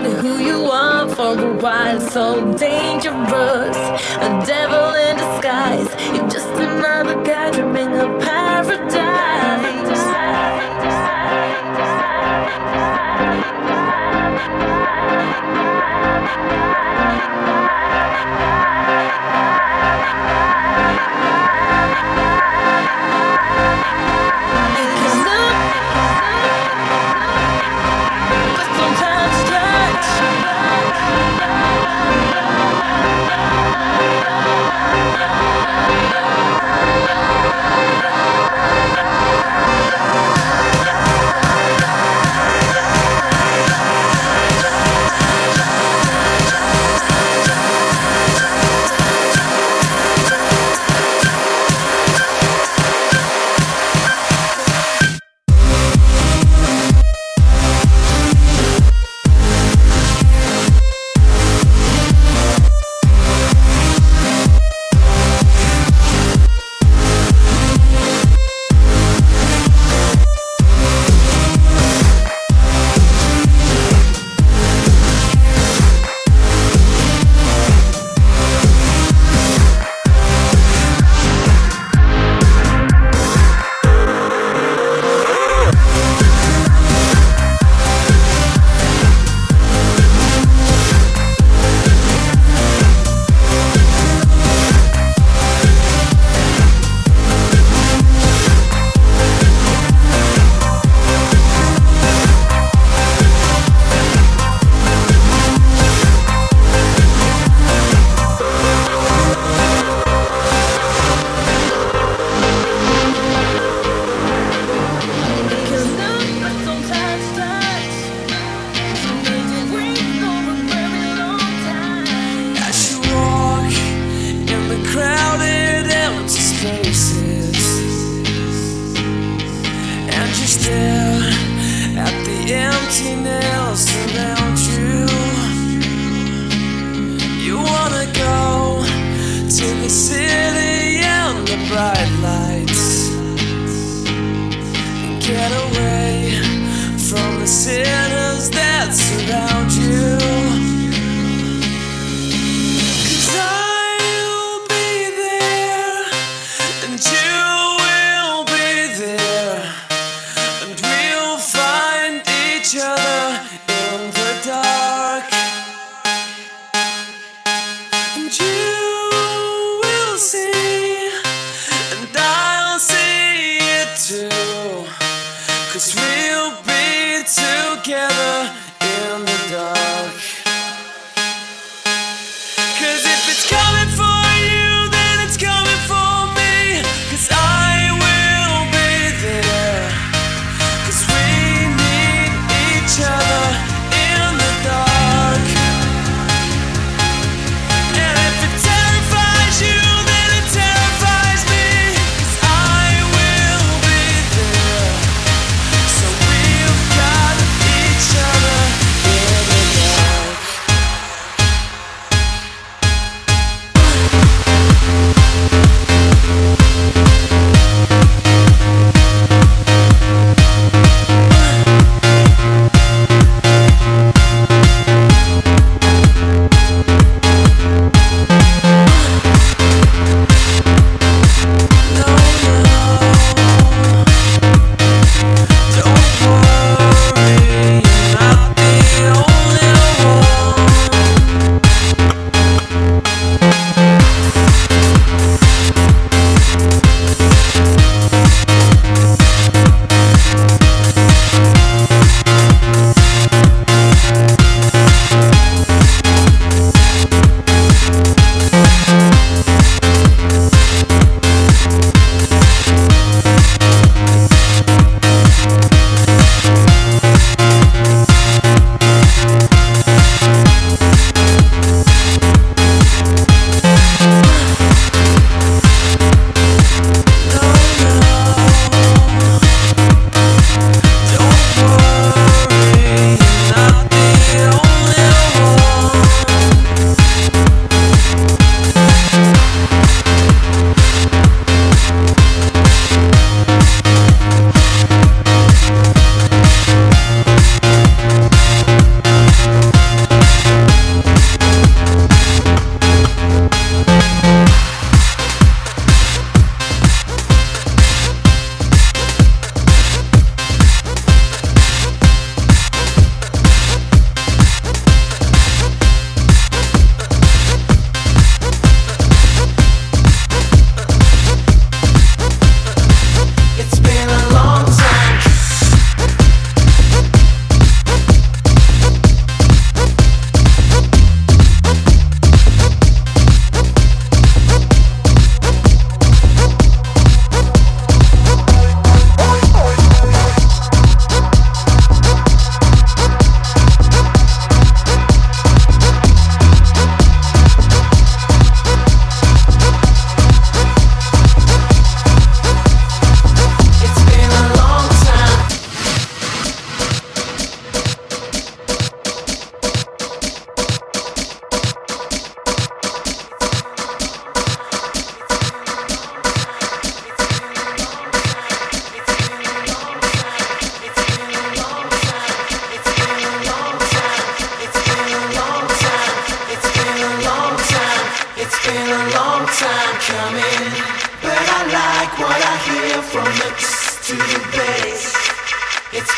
forget who you are for a while. So dangerous, a devil in disguise. You're just another guy dreaming of Música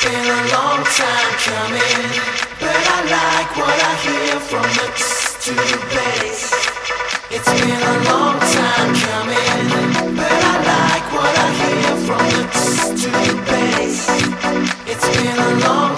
been a long time coming, but I like what I hear from the to the bass. It's been a long time coming, but I like what I hear from the to the bass. It's been a long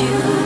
you.